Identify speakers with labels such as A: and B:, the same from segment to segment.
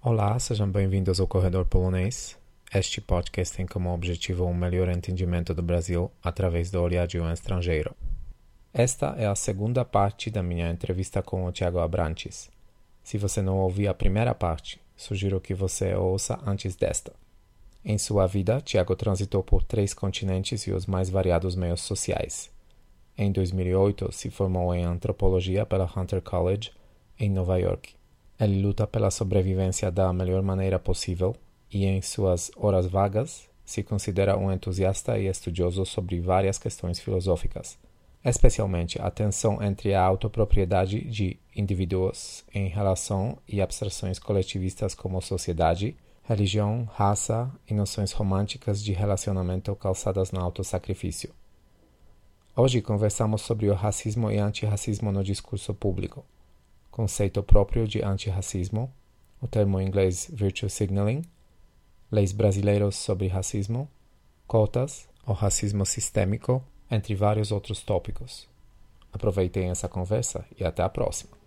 A: Olá, sejam bem-vindos ao Corredor Polonês. Este podcast tem como objetivo um melhor entendimento do Brasil através do olhar de um estrangeiro. Esta é a segunda parte da minha entrevista com o Tiago Abrantes. Se você não ouviu a primeira parte, sugiro que você ouça antes desta. Em sua vida, Tiago transitou por três continentes e os mais variados meios sociais. Em 2008, se formou em antropologia pela Hunter College, em Nova York. Ele luta pela sobrevivência da melhor maneira possível e, em suas horas vagas, se considera um entusiasta e estudioso sobre várias questões filosóficas, especialmente a tensão entre a autopropriedade de indivíduos em relação e abstrações coletivistas como sociedade, religião, raça e noções românticas de relacionamento calçadas no autossacrifício. Hoje conversamos sobre o racismo e antirracismo no discurso público conceito próprio de antirracismo, o termo em inglês virtue signaling, leis brasileiros sobre racismo, cotas, o racismo sistêmico, entre vários outros tópicos. Aproveitem essa conversa e até a próxima.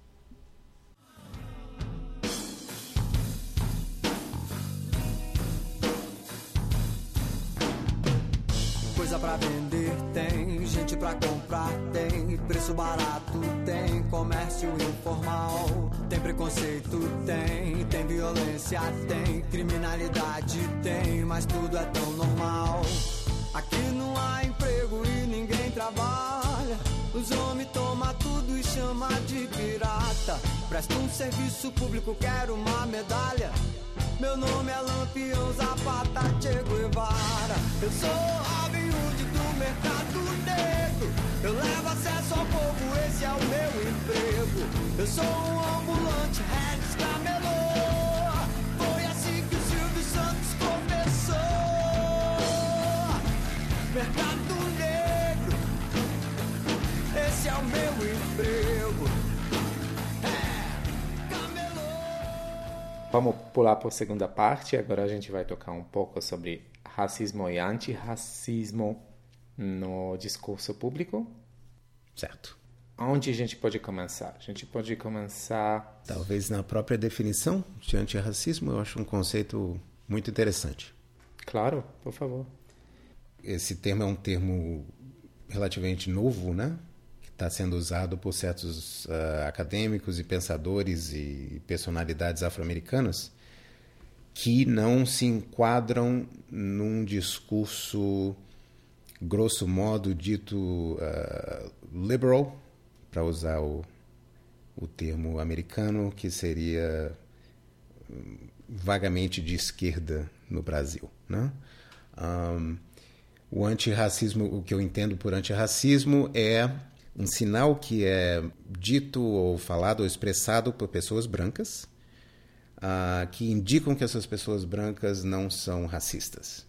B: Coisa pra vender tem, gente pra comprar tem, preço barato comércio informal, tem preconceito tem, tem violência tem, criminalidade tem, mas tudo é tão normal. Aqui não há emprego e ninguém trabalha. Os homens tomam tudo e chama de pirata. Presta um serviço público, quero uma medalha. Meu nome é Lampião Zapata Che Guevara. Eu sou Robin Hood do mercado negro. Eu levo acesso ao povo, esse é o meu emprego. Eu sou um ambulante, Regis Camelô. Foi assim que o Silvio Santos começou. Mercado negro, esse é o meu emprego. É.
A: Vamos pular para a segunda parte. Agora a gente vai tocar um pouco sobre racismo e antirracismo no discurso público.
C: Certo.
A: Onde a gente pode começar? A gente pode começar.
C: Talvez na própria definição de antirracismo, eu acho um conceito muito interessante.
A: Claro, por favor.
C: Esse termo é um termo relativamente novo, né? Que está sendo usado por certos uh, acadêmicos e pensadores e personalidades afro-americanas que não se enquadram num discurso, grosso modo, dito uh, liberal, para usar o, o termo americano, que seria hum, vagamente de esquerda no Brasil. Né? Um, o antirracismo, o que eu entendo por antirracismo é um sinal que é dito ou falado ou expressado por pessoas brancas uh, que indicam que essas pessoas brancas não são racistas.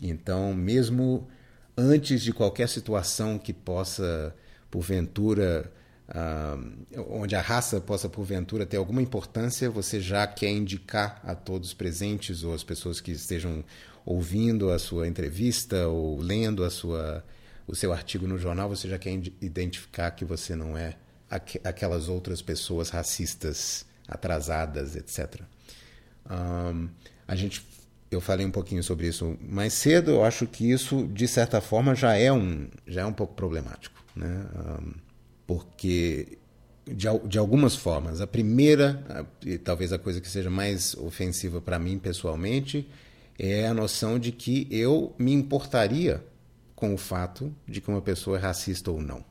C: Então, mesmo antes de qualquer situação que possa, porventura, uh, onde a raça possa, porventura, ter alguma importância, você já quer indicar a todos presentes ou as pessoas que estejam ouvindo a sua entrevista ou lendo a sua, o seu artigo no jornal, você já quer identificar que você não é aqu aquelas outras pessoas racistas, atrasadas, etc. Um, a gente, eu falei um pouquinho sobre isso mais cedo. Eu acho que isso, de certa forma, já é um, já é um pouco problemático, né? Porque de, de algumas formas, a primeira, e talvez a coisa que seja mais ofensiva para mim pessoalmente, é a noção de que eu me importaria com o fato de que uma pessoa é racista ou não,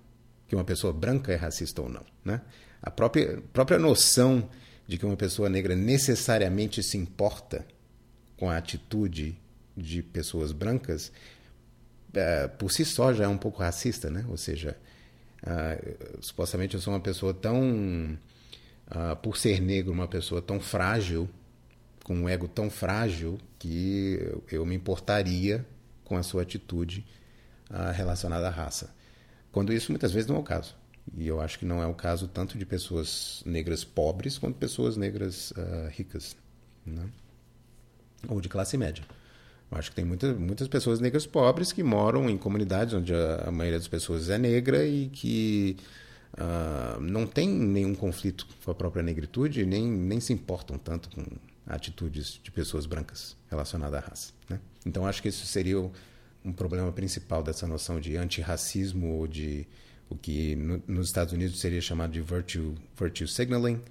C: que uma pessoa branca é racista ou não, né? A própria própria noção de que uma pessoa negra necessariamente se importa com a atitude de pessoas brancas, é, por si só já é um pouco racista, né? Ou seja, uh, supostamente eu sou uma pessoa tão, uh, por ser negro, uma pessoa tão frágil, com um ego tão frágil, que eu me importaria com a sua atitude uh, relacionada à raça. Quando isso muitas vezes não é o caso. E eu acho que não é o caso tanto de pessoas negras pobres quanto pessoas negras ricas, né? Ou de classe média. Eu acho que tem muitas, muitas pessoas negras pobres que moram em comunidades onde a, a maioria das pessoas é negra e que uh, não tem nenhum conflito com a própria negritude, nem, nem se importam tanto com, atitudes de pessoas brancas relacionadas à raça. Né? Então acho que isso seria um problema principal dessa noção de antirracismo ou de o que no, nos Estados Unidos seria chamado de virtue, virtue signaling,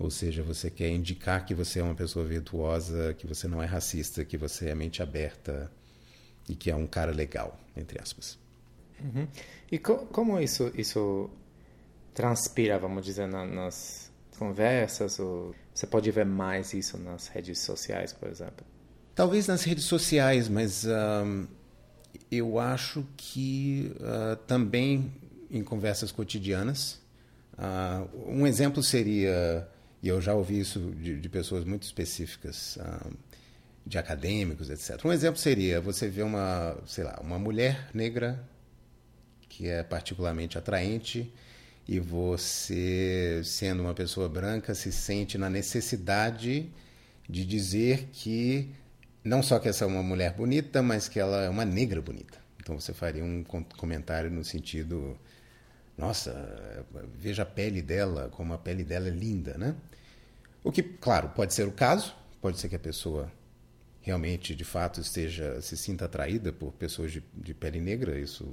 C: ou seja, você quer indicar que você é uma pessoa virtuosa, que você não é racista, que você é mente aberta e que é um cara legal, entre aspas.
A: Uhum. E co como isso isso transpira, vamos dizer, na, nas conversas? Ou você pode ver mais isso nas redes sociais, por exemplo?
C: Talvez nas redes sociais, mas um, eu acho que uh, também em conversas cotidianas. Uh, um exemplo seria, e eu já ouvi isso de, de pessoas muito específicas, de acadêmicos, etc. Um exemplo seria você ver uma, sei lá, uma mulher negra que é particularmente atraente e você, sendo uma pessoa branca, se sente na necessidade de dizer que não só que essa é uma mulher bonita, mas que ela é uma negra bonita. Então você faria um comentário no sentido nossa, veja a pele dela, como a pele dela é linda, né? O que, claro, pode ser o caso, pode ser que a pessoa realmente, de fato, esteja se sinta atraída por pessoas de, de pele negra, isso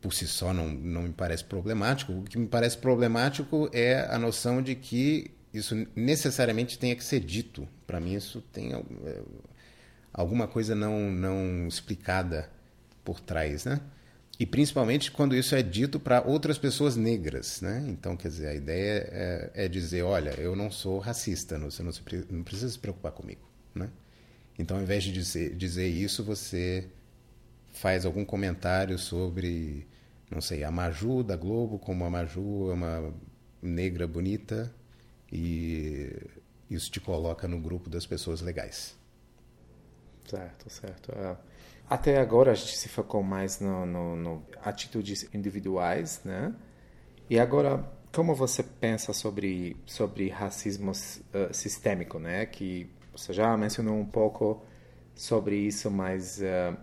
C: por si só não, não me parece problemático. O que me parece problemático é a noção de que isso necessariamente tenha que ser dito. Para mim, isso tem é, alguma coisa não, não explicada por trás, né? E principalmente quando isso é dito para outras pessoas negras, né? Então, quer dizer, a ideia é, é dizer, olha, eu não sou racista, você não, se, não precisa se preocupar comigo, né? Então, ao invés de dizer, dizer isso, você faz algum comentário sobre, não sei, a Maju da Globo, como a Maju é uma negra bonita e isso te coloca no grupo das pessoas legais.
A: Certo, certo. É. Até agora a gente se focou mais no, no, no atitudes individuais, né? E agora, como você pensa sobre sobre racismo uh, sistêmico, né? Que você já mencionou um pouco sobre isso, mas uh,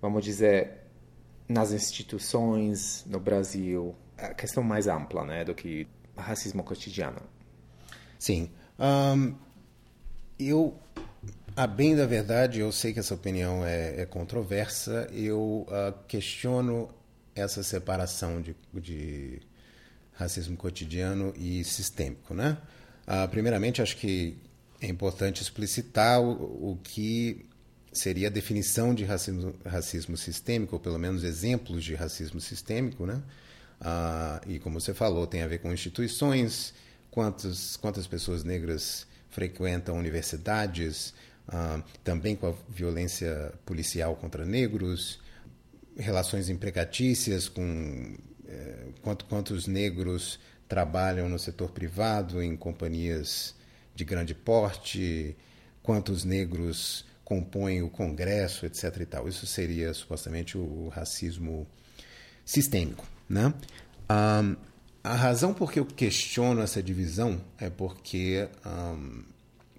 A: vamos dizer nas instituições no Brasil, a questão mais ampla, né, do que racismo cotidiano.
C: Sim, um, eu a bem da verdade, eu sei que essa opinião é, é controversa, eu uh, questiono essa separação de, de, racismo cotidiano e sistêmico. Né? Uh, primeiramente, acho que é importante explicitar o, o, que seria a definição de racismo, racismo sistêmico, ou pelo menos exemplos de racismo sistêmico. Né? Uh, e como você falou, tem a ver com instituições, quantas, quantas pessoas negras frequentam universidades, ah, também com a violência policial contra negros, relações empregatícias com eh, quanto, quantos negros trabalham no setor privado em companhias de grande porte, quantos negros compõem o Congresso, etc. E tal. Isso seria supostamente o racismo sistêmico, né? Um, a razão por que eu questiono essa divisão é porque um,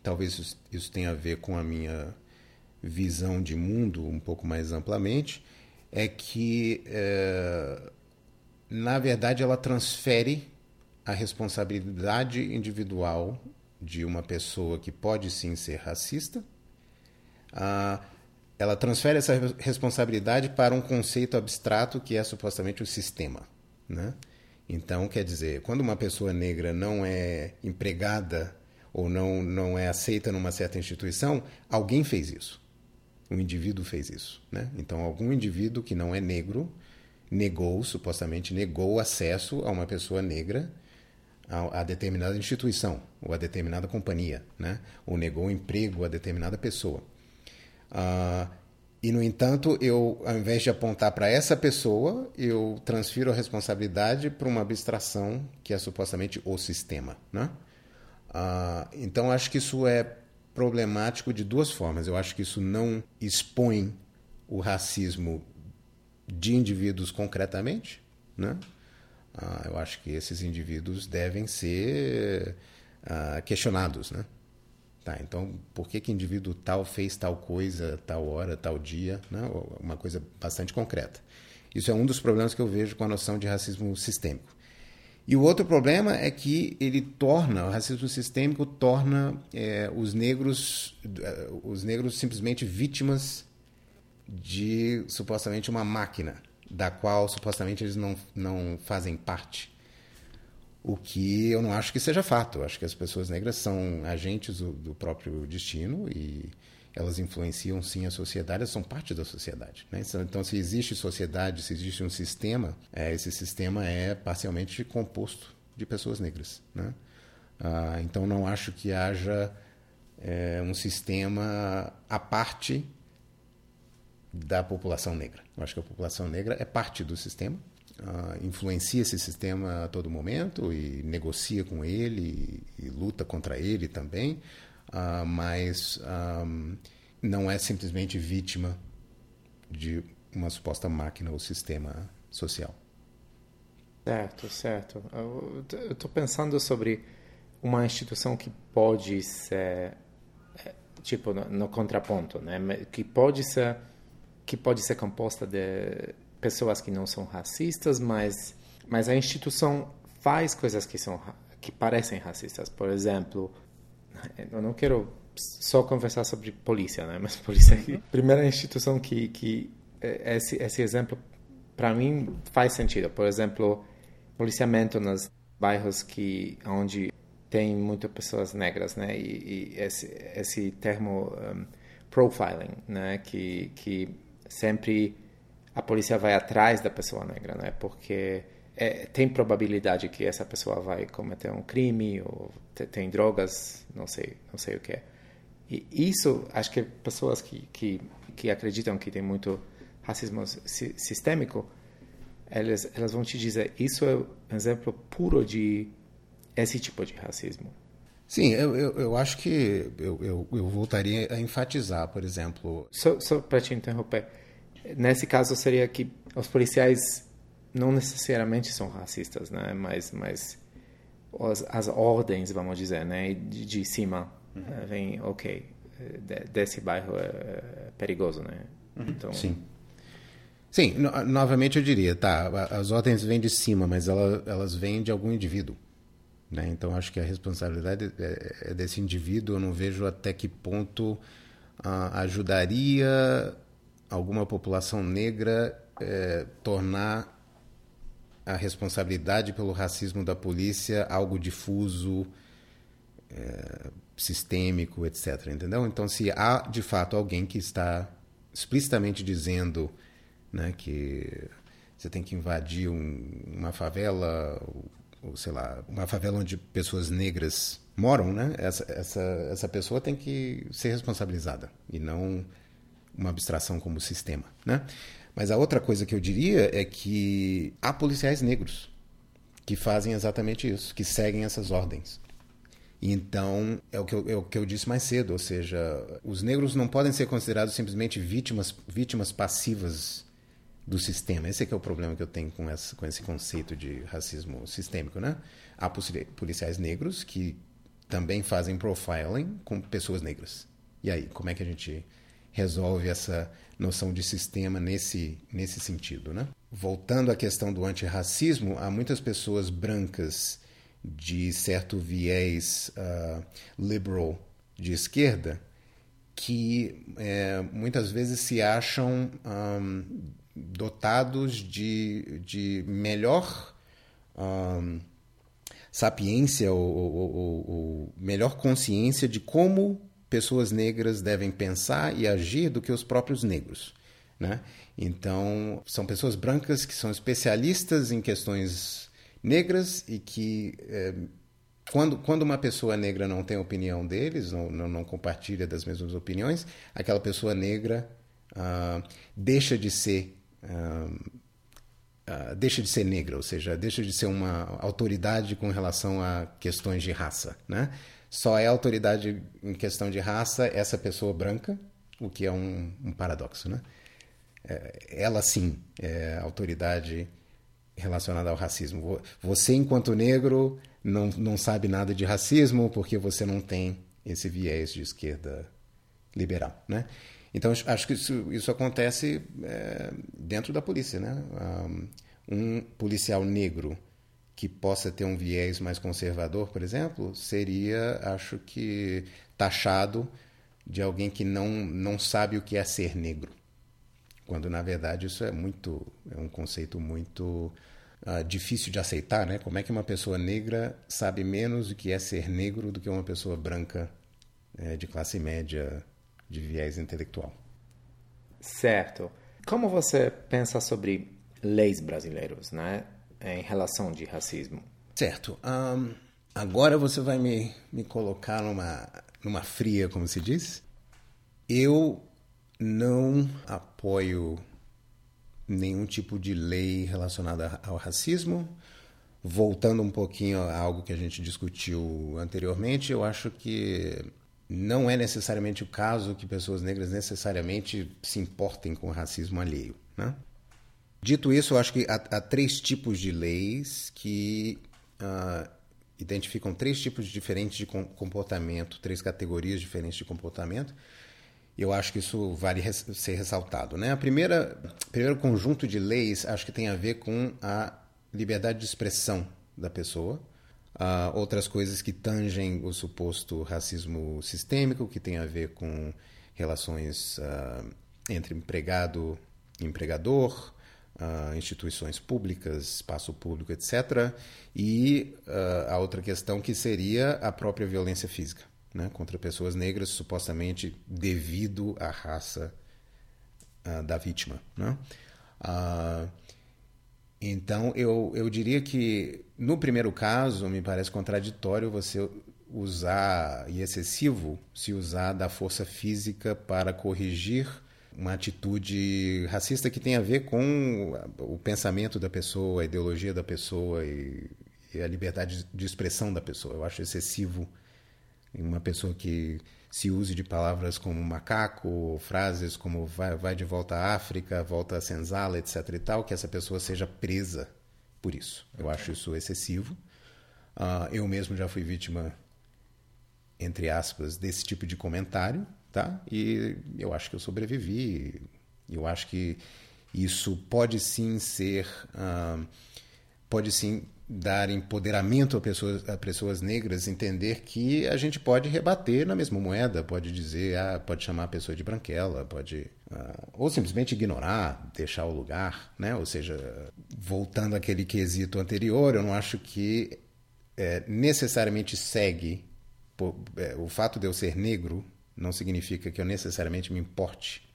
C: talvez isso, tenha a ver com a minha visão de mundo um pouco mais amplamente, é que, é, na verdade, ela transfere a responsabilidade individual de uma pessoa que pode sim ser racista, a, ela transfere essa responsabilidade para um conceito abstrato que é supostamente o sistema. Né? Então, quer dizer, quando uma pessoa negra não é empregada ou não, não é aceita numa certa instituição, alguém fez isso. Um indivíduo fez isso. Né? Então, algum indivíduo que não é negro negou, supostamente negou acesso a uma pessoa negra a, a determinada instituição ou a determinada companhia, né? ou negou emprego a determinada pessoa. Uh, e, no entanto, eu, ao invés de apontar para essa pessoa, eu transfiro a responsabilidade para uma abstração que é supostamente o sistema. Né? Ah, então, acho que isso é problemático de duas formas. Eu acho que isso não expõe o racismo de indivíduos concretamente, né? Ah, eu acho que esses indivíduos devem ser ah, questionados, né? Tá, então, por que que indivíduo tal fez tal coisa, tal hora, tal dia, né? Uma coisa bastante concreta. Isso é um dos problemas que eu vejo com a noção de racismo sistêmico. E o outro problema é que ele torna, o racismo sistêmico torna é, os negros é, os negros simplesmente vítimas de supostamente uma máquina da qual supostamente eles não, não fazem parte. O que eu não acho que seja fato. Eu acho que as pessoas negras são agentes do, do próprio destino e elas influenciam sim a sociedade, elas são parte da sociedade. Né? Então, se existe sociedade, se existe um sistema, é, esse sistema é parcialmente composto de pessoas negras. Né? Ah, então, não acho que haja é, um sistema à parte da população negra. Eu acho que a população negra é parte do sistema, uh, influencia esse sistema a todo momento e negocia com ele e, e luta contra ele também, uh, mas um, não é simplesmente vítima de uma suposta máquina ou sistema social.
A: Certo, certo. Eu estou pensando sobre uma instituição que pode ser, é, tipo, no, no contraponto, né? que pode ser que pode ser composta de pessoas que não são racistas, mas mas a instituição faz coisas que são que parecem racistas. Por exemplo, eu não quero só conversar sobre polícia, né? Mas polícia, uhum. primeira instituição que que é, esse esse exemplo para mim faz sentido. Por exemplo, policiamento nos bairros que onde tem muitas pessoas negras, né? E, e esse esse termo um, profiling, né? Que que sempre a polícia vai atrás da pessoa negra, né? Porque é, tem probabilidade que essa pessoa vai cometer um crime ou tem drogas, não sei, não sei o que é. E isso, acho que pessoas que, que, que acreditam que tem muito racismo sistêmico, elas, elas vão te dizer, isso é um exemplo puro de esse tipo de racismo.
C: Sim, eu, eu, eu acho que eu, eu, eu, voltaria a enfatizar, por exemplo.
A: Só, só para te interromper, nesse caso seria que os policiais não necessariamente são racistas, né? Mas, mas as, as ordens, vamos dizer, né? De, de cima uhum. Eh, vem, ok, eh, desse bairro é, é perigoso, né?
C: Uhum. Então, Sim. Sim, no, novamente eu diria, tá, as ordens vêm de cima, mas ela, elas vêm de algum indivíduo. Né? Então, acho que a responsabilidade é, é desse indivíduo. Eu não vejo até que ponto ah, ajudaria alguma população negra é, tornar a responsabilidade pelo racismo da polícia algo difuso, é, sistêmico, etc. Entendeu? Então, se há de fato alguém que está explicitamente dizendo né, que você tem que invadir um, uma favela ou sei lá, uma favela onde pessoas negras moram, né? Essa, essa, essa pessoa tem que ser responsabilizada e não uma abstração como sistema, né? Mas a outra coisa que eu diria é que há policiais negros que fazem exatamente isso, que seguem essas ordens. Então, é o, que eu, é o que eu disse mais cedo, ou seja, os negros não podem ser considerados simplesmente vítimas, vítimas passivas do sistema. Esse é que é o problema que eu tenho com, essa, com esse conceito de racismo sistêmico, né? Há policiais negros que também fazem profiling com pessoas negras. E aí, como é que a gente resolve essa noção de sistema nesse, nesse sentido, né? Voltando à questão do antirracismo, há muitas pessoas brancas de certo viés uh, liberal de esquerda que é, muitas vezes se acham um, dotados de, de melhor um, sapiência ou, ou, ou, ou, melhor consciência de como pessoas negras devem pensar e agir do que os próprios negros. Né? Então, são pessoas brancas que são especialistas em questões negras e que, é, quando, quando uma pessoa negra não tem opinião deles, não, não, não compartilha das mesmas opiniões, aquela pessoa negra uh, deixa de ser uh, deixa de ser negra, ou seja, deixa de ser uma autoridade com relação a questões de raça, né? Só é autoridade em questão de raça essa pessoa branca, o que é um, um paradoxo, né? É, ela sim é autoridade relacionada ao racismo. Você, enquanto negro, não, não sabe nada de racismo porque você não tem esse viés de esquerda liberal, né? Então, acho que isso, isso acontece é, dentro da polícia. Né? Um policial negro que possa ter um viés mais conservador, por exemplo, seria, acho que, taxado de alguém que não, não sabe o que é ser negro. Quando, na verdade, isso é muito é um conceito muito uh, difícil de aceitar, né? Como é que uma pessoa negra sabe menos o que é ser negro do que uma pessoa branca é, de classe média, de viés intelectual?
A: Certo. Como você pensa sobre leis brasileiros, né? Em relação de racismo.
C: Certo. Um, agora você vai me, me colocar numa, numa fria, como se diz. Eu não apoio nenhum tipo de lei relacionada ao racismo. Voltando um pouquinho a algo que a gente discutiu anteriormente, eu acho que não é necessariamente o caso que pessoas negras necessariamente se importem com o racismo alheio. Né? Dito isso, eu acho que há, há três tipos de leis que uh, identificam três tipos diferentes de comportamento, três categorias diferentes de comportamento. Eu acho que isso vale res ser ressaltado. Né? A primeira, primeiro conjunto de leis acho que tem a ver com a liberdade de expressão da pessoa. Uh, outras coisas que tangem o suposto racismo sistêmico, que tem a ver com relações uh, entre empregado e empregador, uh, instituições públicas, espaço público, etc. E uh, a outra questão que seria a própria violência física né, contra pessoas negras, supostamente devido à raça uh, da vítima. Né? então, eu, eu diria que, no primeiro caso, me parece contraditório você usar, e excessivo, se usar da força física para corrigir uma atitude racista que tem a ver com o pensamento da pessoa, a ideologia da pessoa e, e a liberdade de expressão da pessoa. Eu acho excessivo uma pessoa que se use de palavras como macaco, frases como vai, vai de volta à África, volta a senzala, etc. e tal, que essa pessoa seja presa por isso. Eu acho isso excessivo. Uh, eu mesmo já fui vítima, entre aspas, desse tipo de comentário tá? E eu acho que eu sobrevivi. Eu acho que isso pode sim ser, uh, pode sim dar empoderamento a pessoas, a pessoas negras, entender que a gente pode rebater na mesma moeda, pode dizer, ah, pode chamar a pessoa de branquela, pode uh, ou simplesmente ignorar, deixar o lugar, né? Ou seja, voltando àquele quesito anterior, eu não acho que é, necessariamente segue por, é, o fato de eu ser negro não significa que eu necessariamente me importe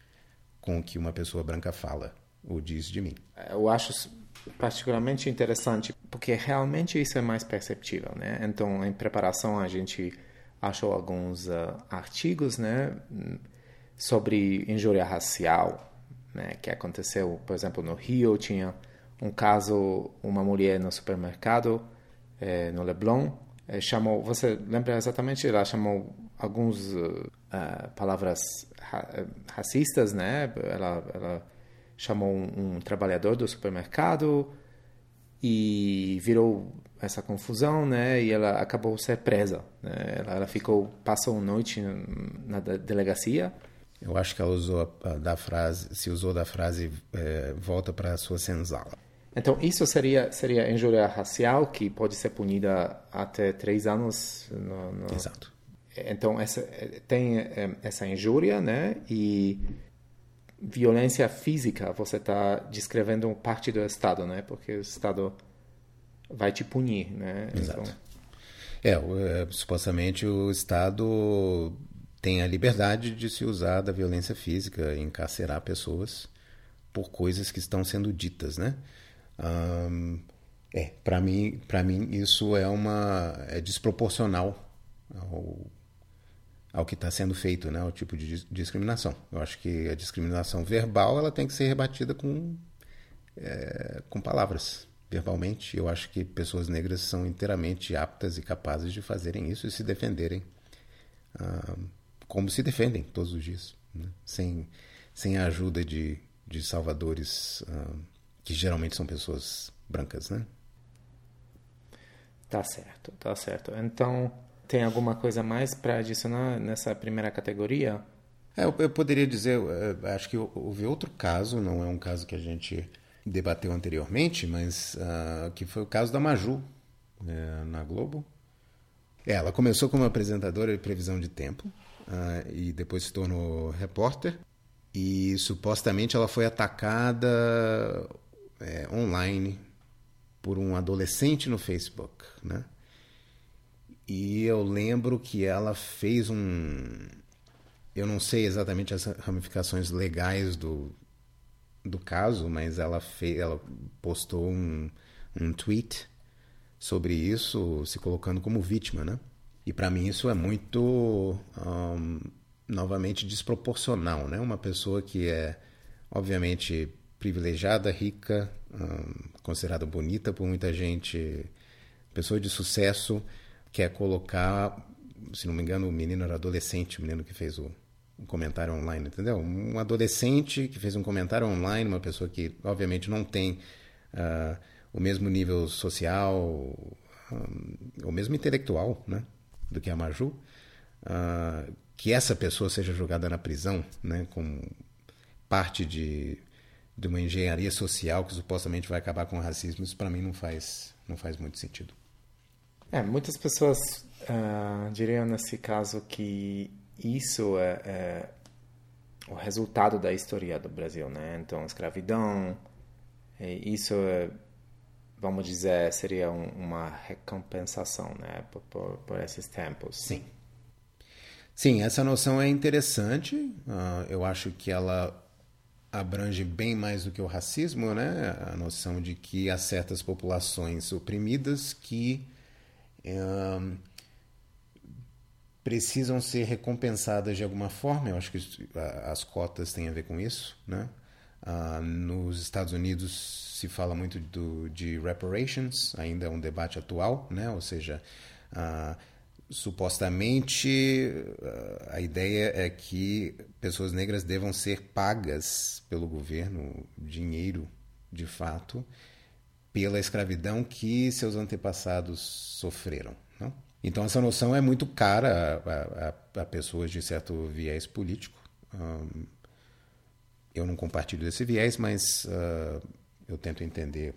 C: com o que uma pessoa branca fala ou diz de mim.
A: Eu acho particularmente interessante porque realmente isso é mais perceptível, né? Então, em preparação a gente achou alguns uh, artigos, né, sobre injúria racial, né, que aconteceu, por exemplo, no Rio tinha um caso, uma mulher no supermercado, eh, no Leblon, eh, chamou, você lembra exatamente? Ela chamou alguns uh, palavras ra racistas, né? Ela, ela chamou um, um, trabalhador do supermercado e virou essa confusão, né? E ela acabou ser presa. Né? Ela, ela ficou passou a noite na delegacia.
C: Eu acho que ela usou a, da frase, se usou da frase é, volta para a sua senzala.
A: Então, isso seria, seria injúria racial, que pode ser punida até três anos. No, no...
C: Exato.
A: Então, essa, tem eh, essa injúria, né? E violência física, você está descrevendo parte do Estado, né? Porque o Estado vai te punir, né?
C: Exato. Então... É, é, supostamente o Estado tem a liberdade de se usar da violência física, encarcerar pessoas por coisas que estão sendo ditas, né? É, para mim, para mim isso é uma é desproporcional ao, ao que está sendo feito, né? O tipo de discriminação. Eu acho que a discriminação verbal ela tem que ser rebatida com é, com palavras verbalmente. Eu acho que pessoas negras são inteiramente aptas e capazes de fazerem isso e se defenderem uh, como se defendem todos os dias, né? sem sem a ajuda de, de salvadores uh, que geralmente são pessoas brancas, né?
A: Tá certo, tá certo. Então, tem alguma coisa mais para adicionar nessa primeira categoria?
C: É, eu, eu, poderia dizer, acho que houve outro caso, não é um caso que a gente debateu anteriormente, mas uh, que foi o caso da Maju né, na Globo. Ela começou como apresentadora de previsão de tempo uh, e depois se tornou repórter. E supostamente ela foi atacada é, online por um adolescente no Facebook, né? E eu lembro que ela fez um. Eu não sei exatamente as ramificações legais do, do caso, mas ela, fez, ela postou um, um tweet sobre isso, se colocando como vítima, né? E para mim isso é muito, um, novamente, desproporcional, né? Uma pessoa que é, obviamente, privilegiada, rica, um, considerada bonita por muita gente, pessoa de sucesso, quer colocar, se não me engano, o menino era adolescente, o menino que fez o, um comentário online, entendeu? Um adolescente que fez um comentário online, uma pessoa que obviamente não tem uh, o mesmo nível social, um, ou mesmo intelectual, né, do que a Maju, uh, que essa pessoa seja jogada na prisão, né, como parte de, de uma engenharia social que supostamente vai acabar com o racismo, isso para mim não faz, não faz muito sentido.
A: É, muitas pessoas uh, diriam nesse caso que isso é, é, o resultado da história do Brasil, né? Então, escravidão, isso é, vamos dizer, seria um, uma recompensação, né? Por, por, por, esses tempos.
C: Sim. Sim, essa noção é interessante. Uh, eu acho que ela abrange bem mais do que o racismo, né? A noção de que há certas populações oprimidas que precisam ser recompensadas de alguma forma. Eu acho que as cotas têm a ver com isso, né? Uh, nos Estados Unidos se fala muito do, de reparations, ainda é um debate atual, né? Ou seja, uh, supostamente uh, a ideia é que pessoas negras devam ser pagas pelo governo dinheiro, de fato, pela escravidão que seus antepassados sofreram. Não? Então, essa noção é muito cara a, a, a pessoas de certo viés político. Eu não compartilho desse viés, mas uh, eu tento entender,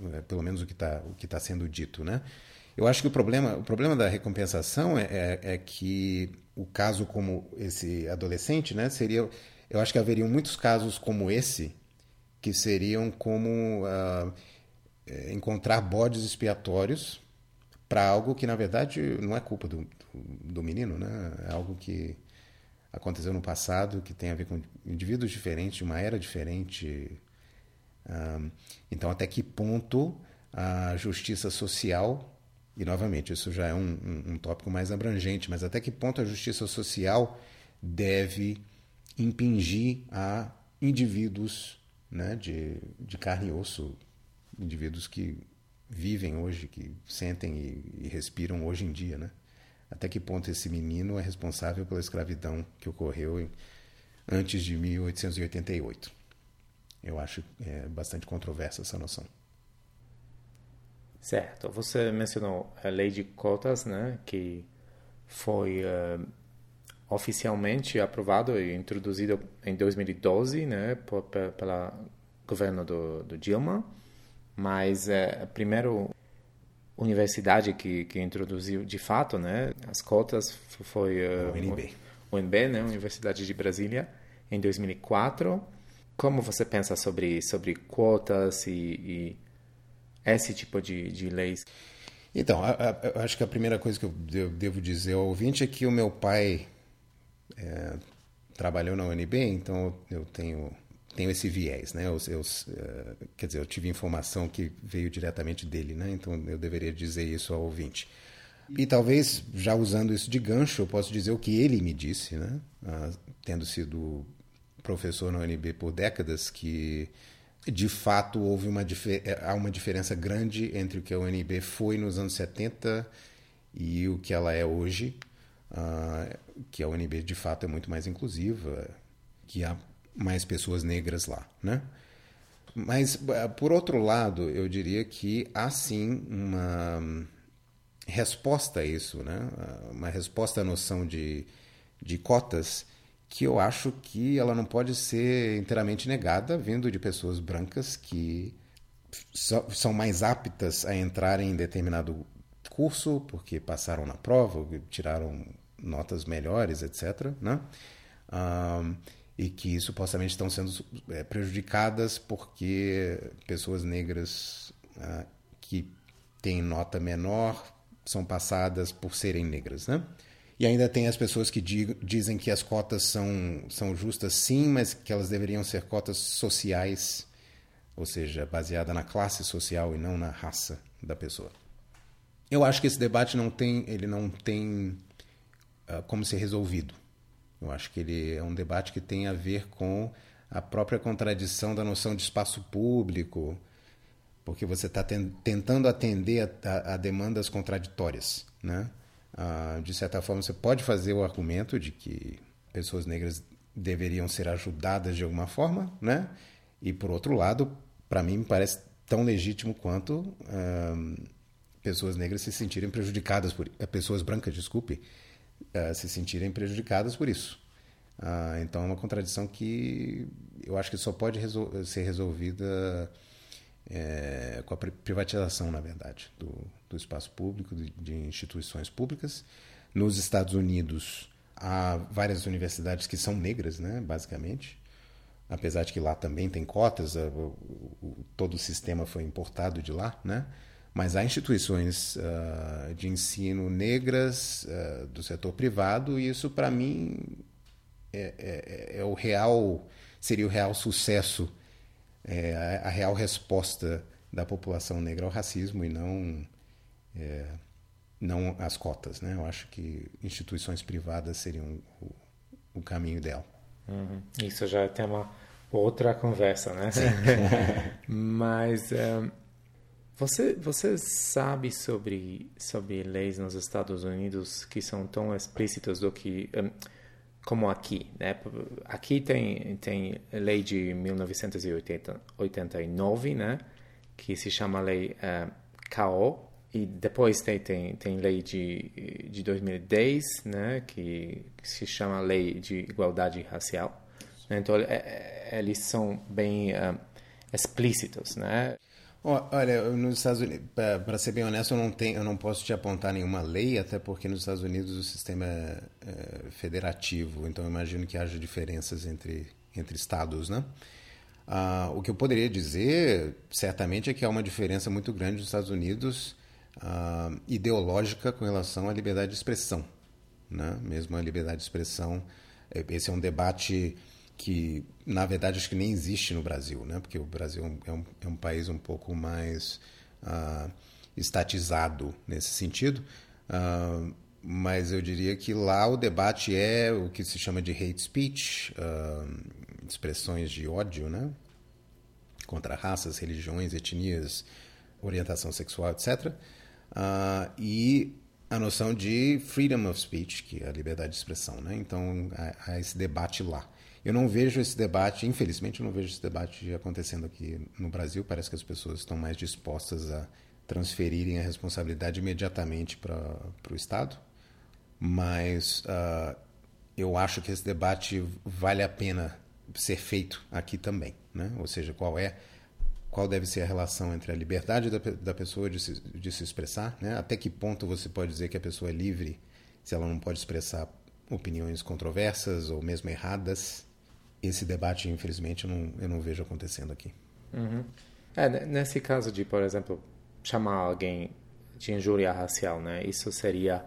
C: uh, pelo menos, o que está tá sendo dito. Né? Eu acho que o problema, o problema da recompensação é, é, é que o caso como esse adolescente né, seria. Eu acho que haveriam muitos casos como esse que seriam como. Uh, é, encontrar bodes expiatórios para algo que na verdade não é culpa do, do, menino, né? É algo que aconteceu no passado, que tem a ver com indivíduos diferentes, uma era diferente. então, até que ponto a justiça social e novamente isso já é um, um, um tópico mais abrangente, mas até que ponto a justiça social deve impingir a indivíduos né, de, de carne e osso indivíduos que vivem hoje, que sentem e, e, respiram hoje em dia, né? Até que ponto esse menino é responsável pela escravidão que ocorreu em, antes de 1888? Eu acho é, bastante controversa essa noção.
A: Certo. Você mencionou a lei de cotas, né? Que foi uh, oficialmente aprovado e introduzido em 2012, né? Por, pela governo do, do Dilma mas é a primeira universidade que, que introduziu de fato né, as cotas foi
C: uh, o UNB.
A: UNB, né, Universidade de Brasília, em 2004. Como você pensa sobre, sobre cotas e, e esse tipo de, de leis?
C: Então, eu acho que a primeira coisa que eu devo dizer ao ouvinte é que o meu pai é, trabalhou na UNB, então eu tenho tenho esse viés, né? Eu, eu, eh, quer dizer, eu tive informação que veio diretamente dele, né? Então eu deveria dizer isso ao ouvinte. E talvez, já usando isso de gancho, eu posso dizer o que ele me disse, né? Ah, tendo sido professor na UNB por décadas, que de fato houve uma, eh, há uma diferença grande entre o que a UNB foi nos anos 70 e o que ela é hoje, uh, que a UNB de fato é muito mais inclusiva, que há mais pessoas negras lá, né? Mas, eh, por outro lado, eu diria que há sim uma resposta a isso, né? uma resposta à noção de, de cotas que eu acho que ela não pode ser inteiramente negada, vindo de pessoas brancas que são mais aptas a entrarem em determinado curso porque passaram na prova, tiraram notas melhores, etc. Né? Um, e que supostamente estão sendo é, prejudicadas porque pessoas negras uh, que têm nota menor são passadas por serem negras, né? E ainda tem as pessoas que dizem que as cotas são, são justas sim, mas que elas deveriam ser cotas sociais, ou seja, baseada na classe social e não na raça da pessoa. Eu acho que esse debate não tem, ele não tem uh, como ser resolvido. Eu acho que ele é um debate que tem a ver com a própria contradição da noção de espaço público, porque você está tentando atender a, a, a, demandas contraditórias, né? Ah, de certa forma, você pode fazer o argumento de que pessoas negras deveriam ser ajudadas de alguma forma, né? E por outro lado, para mim me parece tão legítimo quanto ah, pessoas negras se sentirem prejudicadas por eh, pessoas brancas, desculpe, uh, se sentirem prejudicadas por isso. Uh, então é uma contradição que eu acho que só pode resol ser resolvida é, com a privatização, na verdade, do, do espaço público, de, de, instituições públicas. Nos Estados Unidos, há várias universidades que são negras, né, basicamente. Apesar de que lá também tem cotas, o, o, todo o sistema foi importado de lá, né? Mas há instituições uh, de ensino negras uh, do setor privado e isso, para mim, é, é, é, o real, seria o real sucesso é, a, real resposta da população negra ao racismo e não é, não as cotas, né? Eu acho que instituições privadas seriam o, o caminho ideal.
A: Uhum. Isso já é tema outra conversa, né? Mas um, você você sabe sobre sobre leis nos Estados Unidos que são tão explícitas do que um, como aqui, né? Aqui tem tem lei de 1989, né? Que se chama lei uh, eh, KO e depois tem, tem tem lei de de 2010, né? Que se chama lei de igualdade racial. Então é, é, eles são bem uh, explícitos, né?
C: Olha, nos Estados Unidos, para ser bem honesto, eu não, tenho, eu não posso te apontar nenhuma lei, até porque nos Estados Unidos o sistema é, é federativo, então eu imagino que haja diferenças entre, entre estados, né? Ah, o que eu poderia dizer, certamente, é que há uma diferença muito grande nos Estados Unidos ah, ideológica com relação à liberdade de expressão, né? Mesmo a liberdade de expressão, é, esse é um debate que na verdade acho que nem existe no Brasil, né? Porque o Brasil é um, é um país um pouco mais uh, estatizado nesse sentido. Uh, mas eu diria que lá o debate é o que se chama de hate speech, uh, expressões de ódio, né? Contra raças, religiões, etnias, orientação sexual, etc. e a noção de freedom of speech, que é a liberdade de expressão, né? Então há, há esse debate lá. Eu não vejo esse debate, infelizmente, eu não vejo esse debate acontecendo aqui no Brasil. Parece que as pessoas estão mais dispostas a transferirem a responsabilidade imediatamente para o Estado. Mas uh, eu acho que esse debate vale a pena ser feito aqui também. Né? Ou seja, qual é qual deve ser a relação entre a liberdade da, da pessoa de se, de se expressar, né? até que ponto você pode dizer que a pessoa é livre se ela não pode expressar opiniões controversas ou mesmo erradas, esse debate, infelizmente, eu não, eu não vejo acontecendo aqui.
A: Uhum. É, nesse caso de, por exemplo, chamar alguém de injúria racial, né? Isso seria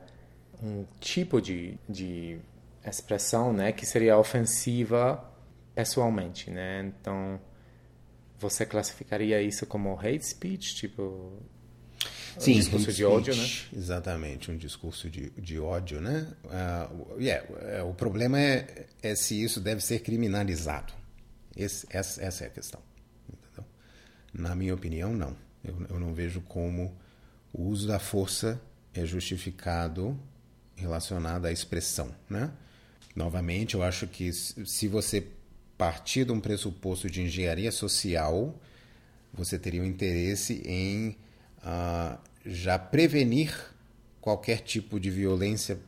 A: um tipo de, de expressão, né? Que seria ofensiva pessoalmente, né? Então, você classificaria isso como hate speech, tipo
C: Sim, um discurso de ódio, né? Exatamente, um discurso de, de ódio, né? Uh, yeah, o problema é, é se isso deve ser criminalizado. Esse, essa, essa é a questão. Entendeu? Na minha opinião, não. Eu, eu não vejo como o uso da força é justificado relacionado à expressão, né? Novamente, eu acho que se você partir de um pressuposto de engenharia social, você teria um interesse em uh, já prevenir qualquer tipo de violência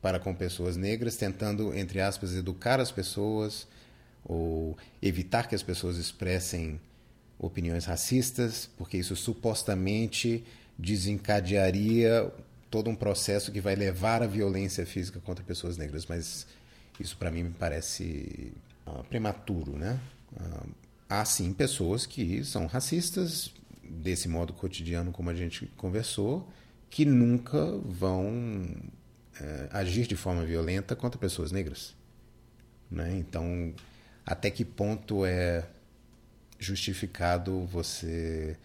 C: para com pessoas negras, tentando, entre aspas, educar as pessoas ou evitar que as pessoas expressem opiniões racistas, porque isso supostamente desencadearia todo um processo que vai levar à violência física contra pessoas negras, mas isso para mim me parece uh, prematuro, né? Uh, há sim pessoas que são racistas desse modo cotidiano como a gente conversou, que nunca vão uh, agir de forma violenta contra pessoas negras, né? Então, até que ponto é justificado você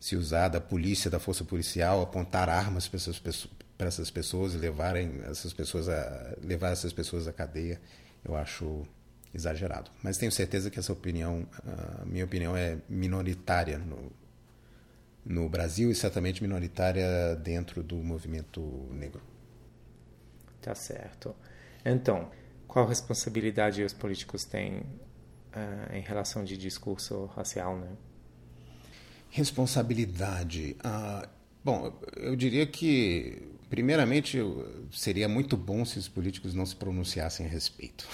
C: se usar da polícia, da força policial, apontar armas para essas pessoas, para essas pessoas e levarem essas pessoas a levar essas pessoas à cadeia, eu acho exagerado. Mas tenho certeza que essa opinião, minha opinião é minoritária no, no Brasil e certamente minoritária dentro do movimento negro.
A: Tá certo. Então, qual responsabilidade os políticos têm uh, em relação de discurso racial, né?
C: Responsabilidade. Ah, bom, eu diria que, primeiramente, seria muito bom se os políticos não se pronunciassem a respeito.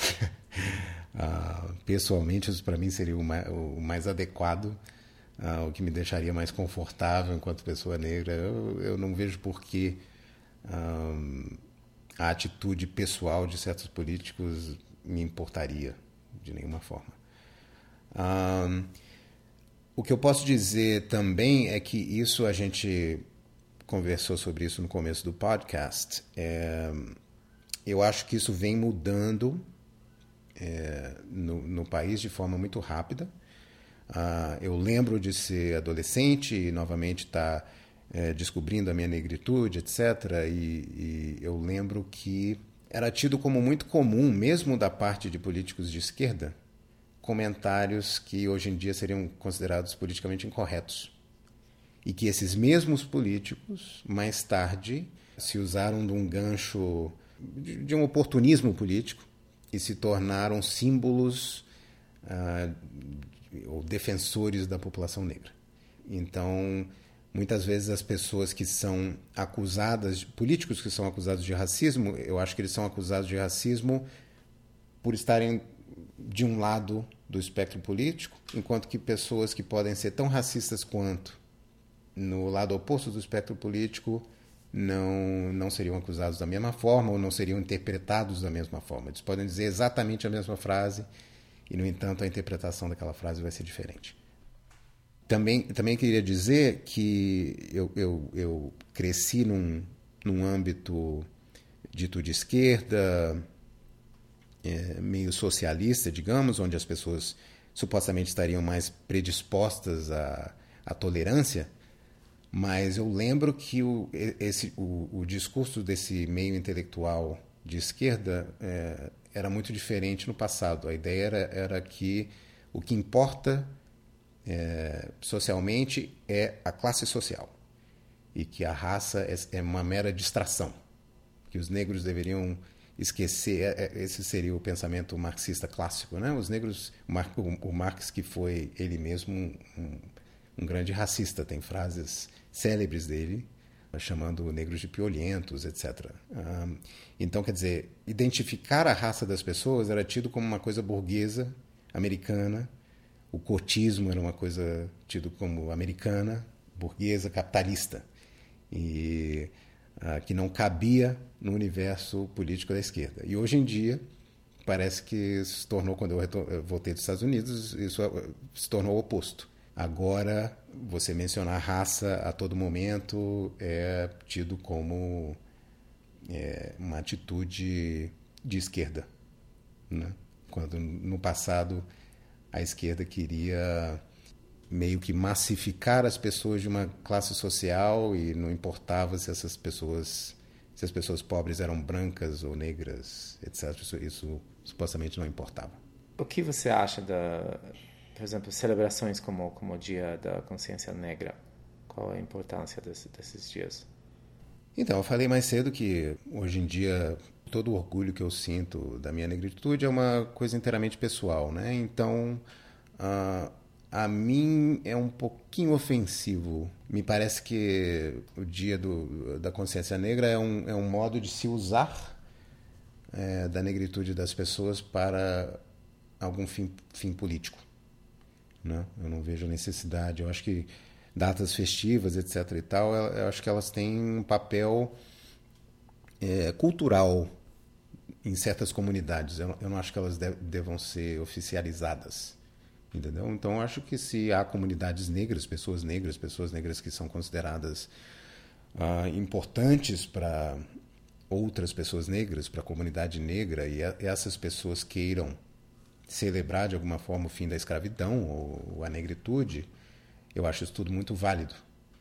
C: ah, pessoalmente, isso para mim seria o mais, o mais adequado, ah, o que me deixaria mais confortável enquanto pessoa negra. Eu, eu não vejo por que ah, a atitude pessoal de certos políticos me importaria de nenhuma forma. Ah, o que eu posso dizer também é que isso a gente conversou sobre isso no começo do podcast. É, eu acho que isso vem mudando é, no, no, país de forma muito rápida. Ah, eu lembro de ser adolescente e novamente estar tá, é, descobrindo a minha negritude, etc. E, e eu lembro que era tido como muito comum, mesmo da parte de políticos de esquerda, comentários que hoje em dia seriam considerados politicamente incorretos. E que esses mesmos políticos, mais tarde, se usaram de um gancho, de um oportunismo político e se tornaram símbolos ah, ou defensores da população negra. Então, muitas vezes as pessoas que são acusadas, políticos que são acusados de racismo, eu acho que eles são acusados de racismo por estarem de um lado do espectro político, enquanto que pessoas que podem ser tão racistas quanto no lado oposto do espectro político não, não seriam acusados da mesma forma ou não seriam interpretados da mesma forma. Eles podem dizer exatamente a mesma frase e, no entanto, a interpretação daquela frase vai ser diferente. Também, também queria dizer que eu, eu, eu cresci num, num âmbito dito de esquerda, é, meio socialista, digamos, onde as pessoas supostamente estariam mais predispostas à, à tolerância, mas eu lembro que o, esse, o, o discurso desse meio intelectual de esquerda é, era muito diferente no passado. A ideia era, era que o que importa é, socialmente é a classe social e que a raça é, é uma mera distração, que os negros deveriam esquecer, é, é, esse seria o pensamento marxista clássico, né? Os negros, o Marx que foi ele mesmo um, um grande racista, tem frases célebres dele chamando negros de piolhentos, etc. então, quer dizer, identificar a raça das pessoas era tido como uma coisa burguesa, americana, o cotismo era uma coisa tido como americana, burguesa, capitalista. E ah, que não cabia no universo político da esquerda. E hoje em dia, parece que se tornou, quando eu voltei dos Estados Unidos, isso ah, se tornou o oposto. Agora, você mencionar raça a todo momento é tido como é, uma atitude de esquerda. Né? Quando no passado a esquerda queria meio que massificar as pessoas de uma classe social e não importava se essas pessoas se as pessoas pobres eram brancas ou negras, etc. Isso, isso supostamente não importava.
A: O que você acha da, por exemplo, celebrações como como o Dia da Consciência Negra? Qual a importância desse, desses dias?
C: Então, eu falei mais cedo que hoje em dia todo o orgulho que eu sinto da minha negritude é uma coisa inteiramente pessoal, né? Então, uh, a mim é um pouquinho ofensivo. Me parece que o Dia do, da Consciência Negra é um, é um modo de se usar é, da negritude das pessoas para algum fim, fim político. Né? Eu não vejo necessidade. Eu acho que datas festivas, etc. e tal, eu acho que elas têm um papel é, cultural em certas comunidades. Eu, eu não acho que elas de, devam ser oficializadas. Entendeu? Então, eu acho que se há comunidades negras, pessoas negras, pessoas negras que são consideradas ah, importantes para outras pessoas negras, para a comunidade negra, e a, essas pessoas queiram celebrar de alguma forma o fim da escravidão ou a negritude, eu acho isso tudo muito válido.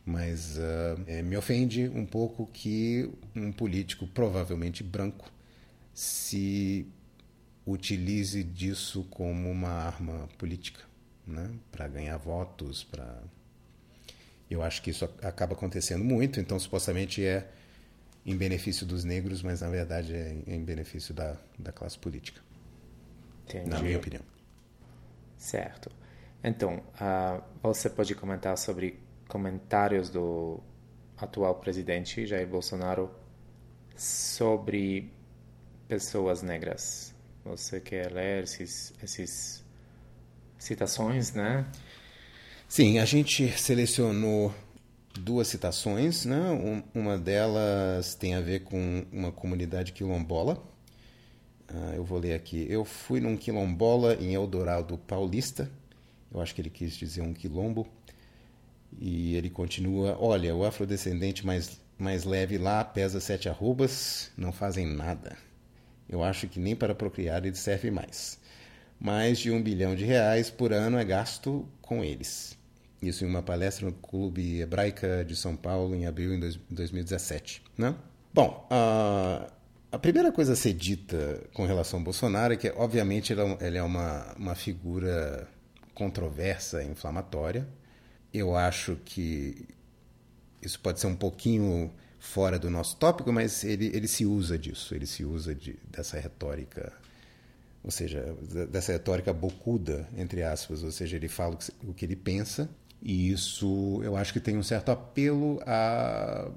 C: Mas uh, me ofende um pouco que um político, provavelmente branco, se utilize disso como uma arma política, né? para ganhar votos, para eu acho que isso acaba acontecendo muito, então supostamente é em benefício dos negros, mas na verdade é em benefício da, da classe política. Entendi. Na minha opinião.
A: Certo. Então, uh, você pode comentar sobre comentários do atual presidente Jair Bolsonaro sobre pessoas negras. Você quer ler esses, esses citações, né?
C: Sim, a gente selecionou duas citações, né? Uma delas tem a ver com uma comunidade quilombola. Uh, eu vou ler aqui. Eu fui num quilombola em Eldorado Paulista eu acho que ele quis dizer um quilombo. E ele continua: Olha, o afrodescendente mais, mais leve lá pesa sete arrobas, não fazem nada. Eu acho que nem para procriar ele serve mais. Mais de um bilhão de reais por ano é gasto com eles. Isso em uma palestra no Clube Hebraica de São Paulo em abril de 2017. Né? Bom, a, a primeira coisa a ser dita com relação ao Bolsonaro é que, obviamente, ele é uma, uma figura controversa e inflamatória. Eu acho que isso pode ser um pouquinho fora do nosso tópico, mas ele, ele se usa disso, ele se usa de, dessa retórica, ou seja, dessa retórica bocuda, entre aspas, ou seja, ele fala o que ele pensa, e isso eu acho que tem um certo apelo a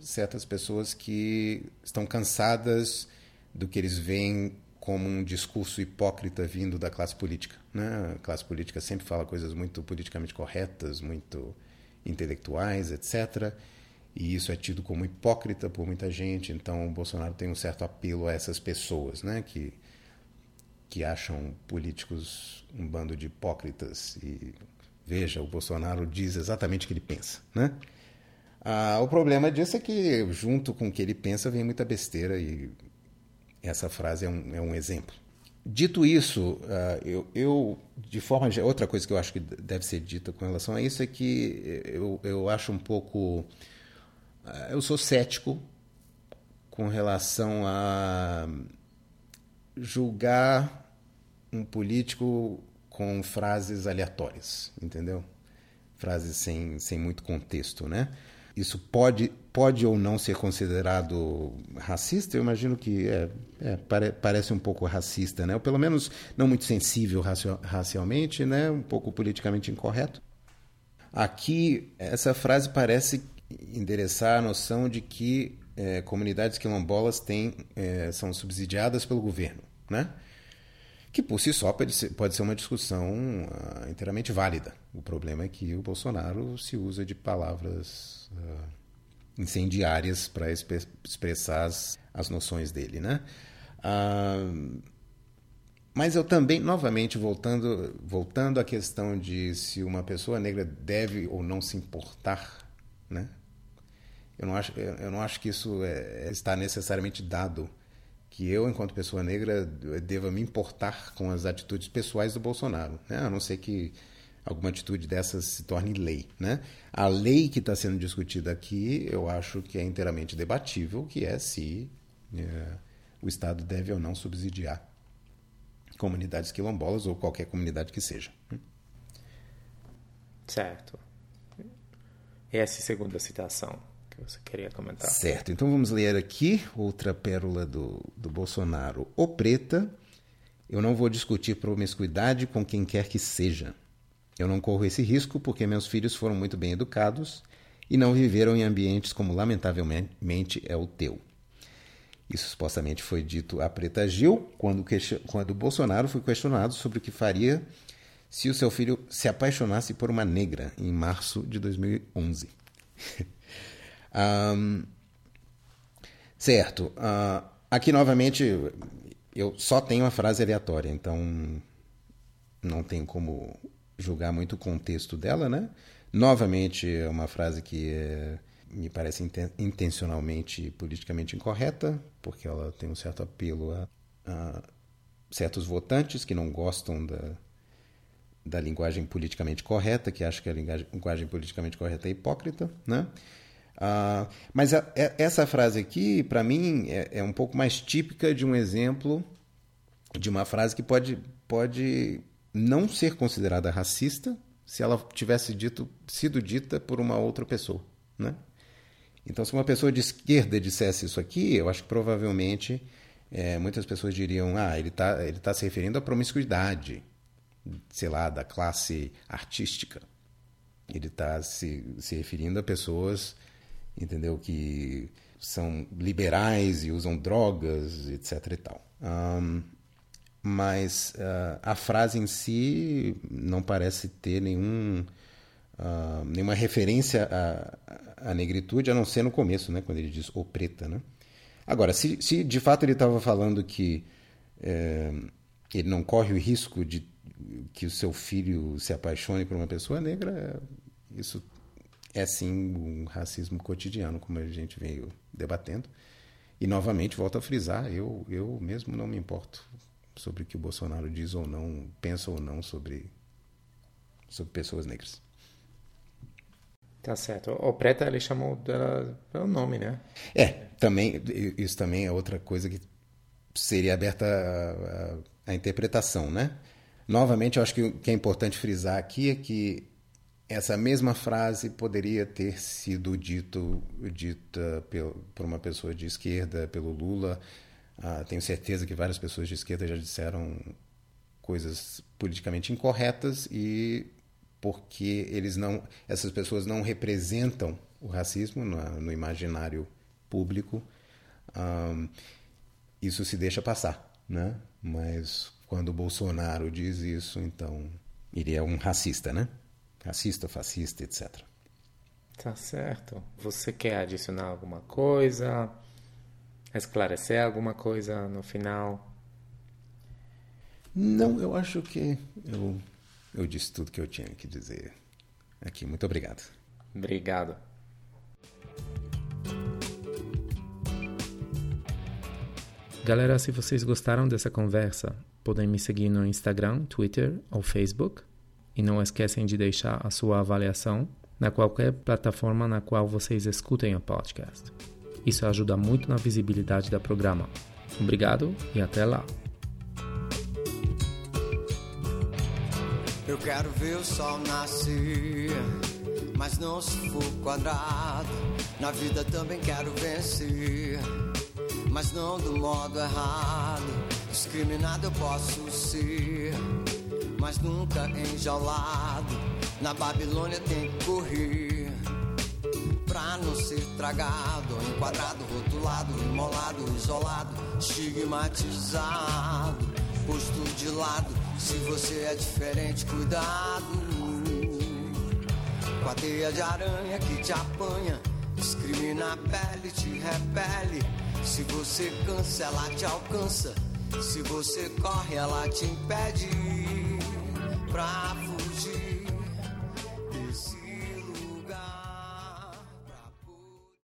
C: certas pessoas que estão cansadas do que eles veem como um discurso hipócrita vindo da classe política. Né? A classe política sempre fala coisas muito politicamente corretas, muito intelectuais, etc. E isso é tido como hipócrita por muita gente. Então, o Bolsonaro tem um certo apelo a essas pessoas, né? Que que acham políticos um bando de hipócritas. E veja, o Bolsonaro diz exatamente o que ele pensa, né? Ah, o problema disso é que, junto com o que ele pensa, vem muita besteira e essa frase é um, é um exemplo. Dito isso, uh, eu, eu, de forma outra coisa que eu acho que deve ser dita com relação a isso é que eu, eu acho um pouco. Uh, eu sou cético com relação a julgar um político com frases aleatórias, entendeu? Frases sem, sem muito contexto, né? Isso pode, pode ou não ser considerado racista? Eu imagino que é, é pare, parece um pouco racista, né? ou pelo menos não muito sensível racialmente, né? um pouco politicamente incorreto. Aqui, essa frase parece endereçar a noção de que é, comunidades quilombolas têm, é, são subsidiadas pelo governo. Né? Que por si só pode ser, pode ser uma discussão uh, inteiramente válida. O problema é que o Bolsonaro se usa de palavras uh, incendiárias para expressar as, as, noções dele, né? Uh, mas eu também, novamente, voltando, voltando à questão de se uma pessoa negra deve ou não se importar, né? Eu não acho, eu não acho que isso é, está necessariamente dado que eu, enquanto pessoa negra, deva me importar com as atitudes pessoais do Bolsonaro, né? a não ser que alguma atitude dessas se torne lei. Né? A lei que está sendo discutida aqui, eu acho que é inteiramente debatível, que é se é, o Estado deve ou não subsidiar comunidades quilombolas ou qualquer comunidade que seja. Né?
A: Certo. Essa é a segunda citação você queria comentar.
C: Certo, então vamos ler aqui outra pérola do, do Bolsonaro. O Preta, eu não vou discutir promiscuidade com quem quer que seja. Eu não corro esse risco porque meus filhos foram muito bem educados e não viveram em ambientes como lamentavelmente é o teu. Isso supostamente foi dito a Preta Gil quando, quando Bolsonaro foi questionado sobre o que faria se o seu filho se apaixonasse por uma negra em março de 2011. um, certo. Uh, aqui novamente eu só tenho a frase aleatória, então não tem como julgar muito o contexto dela, né? Novamente é uma frase que é, me parece intencionalmente politicamente incorreta, porque ela tem um certo apelo a, a certos votantes que não gostam da, da linguagem politicamente correta, que acham que a linguagem politicamente correta é hipócrita, né? Ah, mas a, a, é, essa frase aqui, para mim, é, é, um pouco mais típica de um exemplo de uma frase que pode, pode não ser considerada racista se ela tivesse dito, sido dita por uma outra pessoa, né? Então, se uma pessoa de esquerda dissesse isso aqui, eu acho que provavelmente é, muitas pessoas diriam: ah, ele está ele tá se referindo à promiscuidade, sei lá, da classe artística. Ele está se, se referindo a pessoas, entendeu, que são liberais e usam drogas, etc. e tal. Um, mas uh, a frase em si não parece ter nenhum, uh, nenhuma referência à, à, negritude, a não ser no começo, né, quando ele diz o preta. Né? Agora, se, se de fato ele estava falando que eh, ele não corre o risco de que o seu filho se apaixone por uma pessoa negra, isso é sim um racismo cotidiano, como a gente veio debatendo. E novamente volto a frisar, eu, eu mesmo não me importo sobre o que o Bolsonaro diz ou não, pensa ou não sobre, sobre pessoas negras.
A: Tá certo. O Preta ele chamou dela pelo nome, né?
C: É, também isso também é outra coisa que seria aberta à, à interpretação, né? Novamente, eu acho que o que é importante frisar aqui é que essa mesma frase poderia ter sido dito, dita por uma pessoa de esquerda, pelo Lula. Ah, tenho certeza que várias pessoas de esquerda já disseram coisas politicamente incorretas e porque eles não, essas pessoas não representam o racismo no, no imaginário público, ah, isso se deixa passar, né? Mas quando o Bolsonaro diz isso, então ele é um racista, né? Racista, fascista, etc.
A: Tá certo. Você quer adicionar alguma coisa? Esclarecer alguma coisa no final?
C: Não, eu acho que eu, eu disse tudo que eu tinha que dizer aqui. Muito obrigado.
A: Obrigado. Galera, se vocês gostaram dessa conversa, Podem me seguir no Instagram, Twitter ou Facebook. E não esquecem de deixar a sua avaliação na qualquer plataforma na qual vocês escutem o podcast. Isso ajuda muito na visibilidade do programa. Obrigado e até lá.
B: Eu quero ver o sol nascer, mas não se for quadrado. Na vida também quero vencer, mas não do modo errado. Discriminado eu posso ser, mas nunca enjaulado. Na Babilônia tem que correr pra não ser tragado, enquadrado, rotulado, imolado, isolado, estigmatizado, posto de lado. Se você é diferente, cuidado. Com a teia de aranha que te apanha, discrimina a pele, te repele. Se você cansa, ela te alcança. Se você corre, ela te impede pra